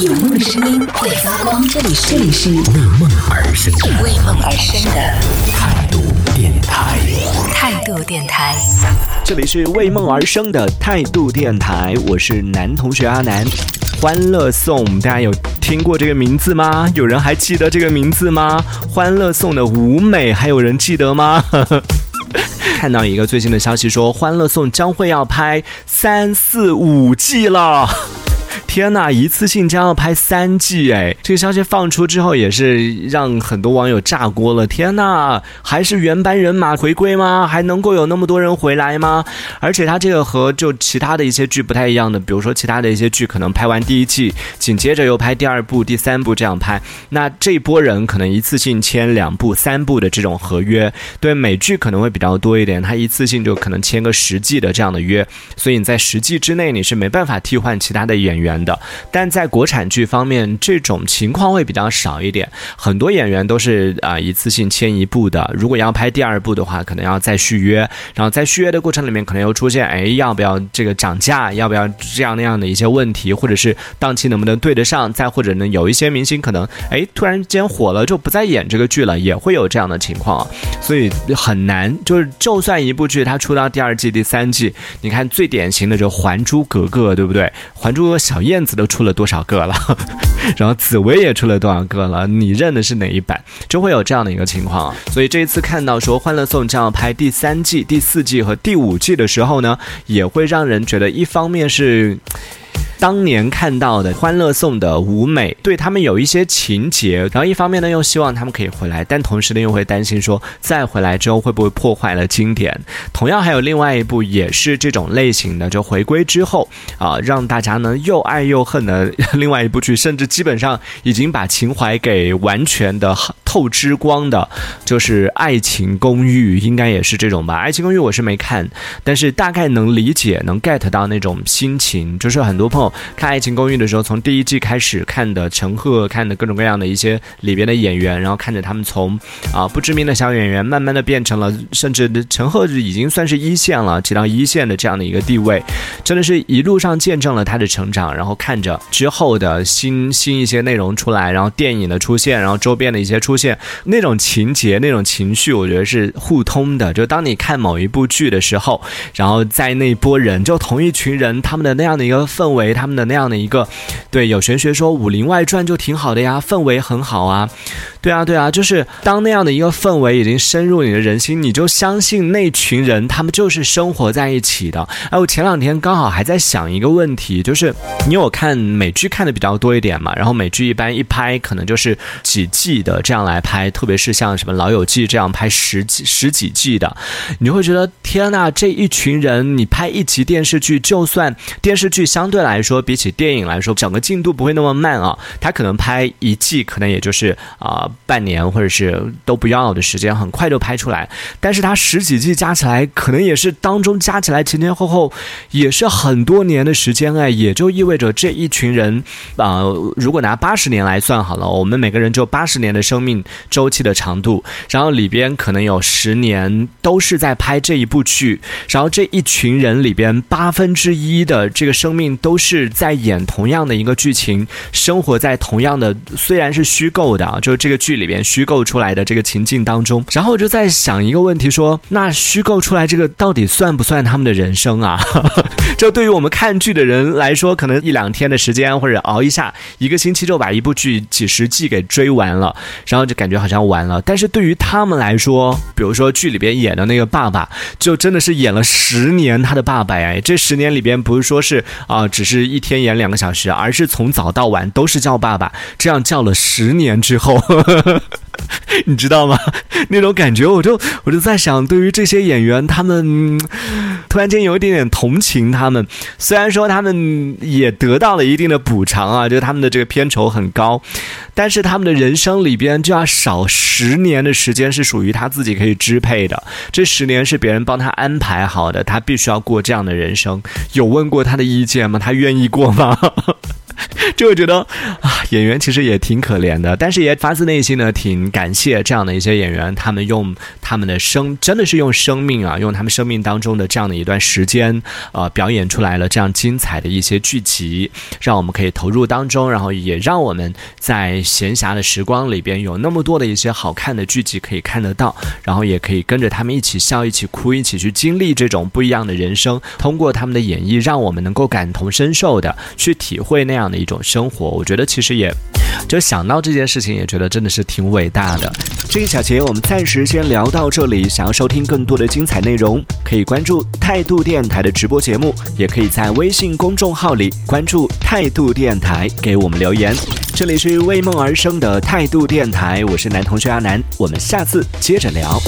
有梦的声音会发光，这里是这里是为梦而生的为梦而生的态度电台。态度电台。这里是为梦而生的态度电台，我是男同学阿南。欢乐颂，大家有听过这个名字吗？有人还记得这个名字吗？欢乐颂的舞美，还有人记得吗？看到一个最新的消息说，欢乐颂将会要拍三四五季了。天呐，一次性将要拍三季哎！这个消息放出之后，也是让很多网友炸锅了。天呐，还是原班人马回归吗？还能够有那么多人回来吗？而且它这个和就其他的一些剧不太一样的，比如说其他的一些剧可能拍完第一季，紧接着又拍第二部、第三部这样拍。那这波人可能一次性签两部、三部的这种合约，对美剧可能会比较多一点，它一次性就可能签个十季的这样的约，所以你在十季之内你是没办法替换其他的演员。的，但在国产剧方面，这种情况会比较少一点。很多演员都是啊一次性签一部的。如果要拍第二部的话，可能要再续约。然后在续约的过程里面，可能又出现哎要不要这个涨价，要不要这样那样的一些问题，或者是档期能不能对得上？再或者呢，有一些明星可能哎突然间火了就不再演这个剧了，也会有这样的情况。所以很难，就是就算一部剧它出到第二季、第三季，你看最典型的就《还珠格格》，对不对？《还珠格格》小燕燕子都出了多少个了，然后紫薇也出了多少个了？你认的是哪一版？就会有这样的一个情况。所以这一次看到说《欢乐颂》将要拍第三季、第四季和第五季的时候呢，也会让人觉得一方面是。当年看到的《欢乐颂》的舞美，对他们有一些情节，然后一方面呢又希望他们可以回来，但同时呢又会担心说再回来之后会不会破坏了经典。同样还有另外一部也是这种类型的，就回归之后啊，让大家呢又爱又恨的另外一部剧，甚至基本上已经把情怀给完全的透之光的，就是《爱情公寓》，应该也是这种吧？《爱情公寓》我是没看，但是大概能理解，能 get 到那种心情，就是很多朋友。看《爱情公寓》的时候，从第一季开始看的陈赫，看的各种各样的一些里边的演员，然后看着他们从啊不知名的小演员，慢慢的变成了，甚至陈赫已经算是一线了，起到一线的这样的一个地位，真的是一路上见证了他的成长。然后看着之后的新新一些内容出来，然后电影的出现，然后周边的一些出现，那种情节、那种情绪，我觉得是互通的。就当你看某一部剧的时候，然后在那波人，就同一群人，他们的那样的一个氛围。他们的那样的一个，对，有玄学说《武林外传》就挺好的呀，氛围很好啊，对啊，对啊，就是当那样的一个氛围已经深入你的人心，你就相信那群人他们就是生活在一起的。哎，我前两天刚好还在想一个问题，就是你有看美剧看的比较多一点嘛？然后美剧一般一拍可能就是几季的这样来拍，特别是像什么《老友记》这样拍十几十几季的，你就会觉得天呐，这一群人你拍一集电视剧，就算电视剧相对来。说比起电影来说，整个进度不会那么慢啊。他可能拍一季，可能也就是啊半年或者是都不要的时间，很快就拍出来。但是他十几季加起来，可能也是当中加起来前前后后也是很多年的时间哎，也就意味着这一群人啊，如果拿八十年来算好了，我们每个人就八十年的生命周期的长度，然后里边可能有十年都是在拍这一部剧，然后这一群人里边八分之一的这个生命都是。是在演同样的一个剧情，生活在同样的虽然是虚构的啊，就是这个剧里边虚构出来的这个情境当中。然后我就在想一个问题，说那虚构出来这个到底算不算他们的人生啊？这对于我们看剧的人来说，可能一两天的时间或者熬一下，一个星期就把一部剧几十季给追完了，然后就感觉好像完了。但是对于他们来说，比如说剧里边演的那个爸爸，就真的是演了十年他的爸爸哎，这十年里边不是说是啊，只是。一天演两个小时，而是从早到晚都是叫爸爸，这样叫了十年之后，你知道吗？那种感觉，我就我就在想，对于这些演员，他们突然间有一点点同情他们。虽然说他们也得到了一定的补偿啊，就他们的这个片酬很高，但是他们的人生里边就要少十年的时间是属于他自己可以支配的。这十年是别人帮他安排好的，他必须要过这样的人生。有问过他的意见吗？他愿意。过吗？就会觉得啊，演员其实也挺可怜的，但是也发自内心的挺感谢这样的一些演员，他们用他们的生，真的是用生命啊，用他们生命当中的这样的一段时间，呃，表演出来了这样精彩的一些剧集，让我们可以投入当中，然后也让我们在闲暇的时光里边有那么多的一些好看的剧集可以看得到，然后也可以跟着他们一起笑，一起哭，一起去经历这种不一样的人生，通过他们的演绎，让我们能够感同身受的去体会那样的一种生活。我觉得其实也就想到这件事情，也觉得真的是挺伟大的。这一小节我们暂时先聊到这里。想要收听更多的精彩内容，可以关注态度电台的直播节目，也可以在微信公众号里关注态度电台，给我们留言。这里是为梦而生的态度电台，我是男同学阿南，我们下次接着聊。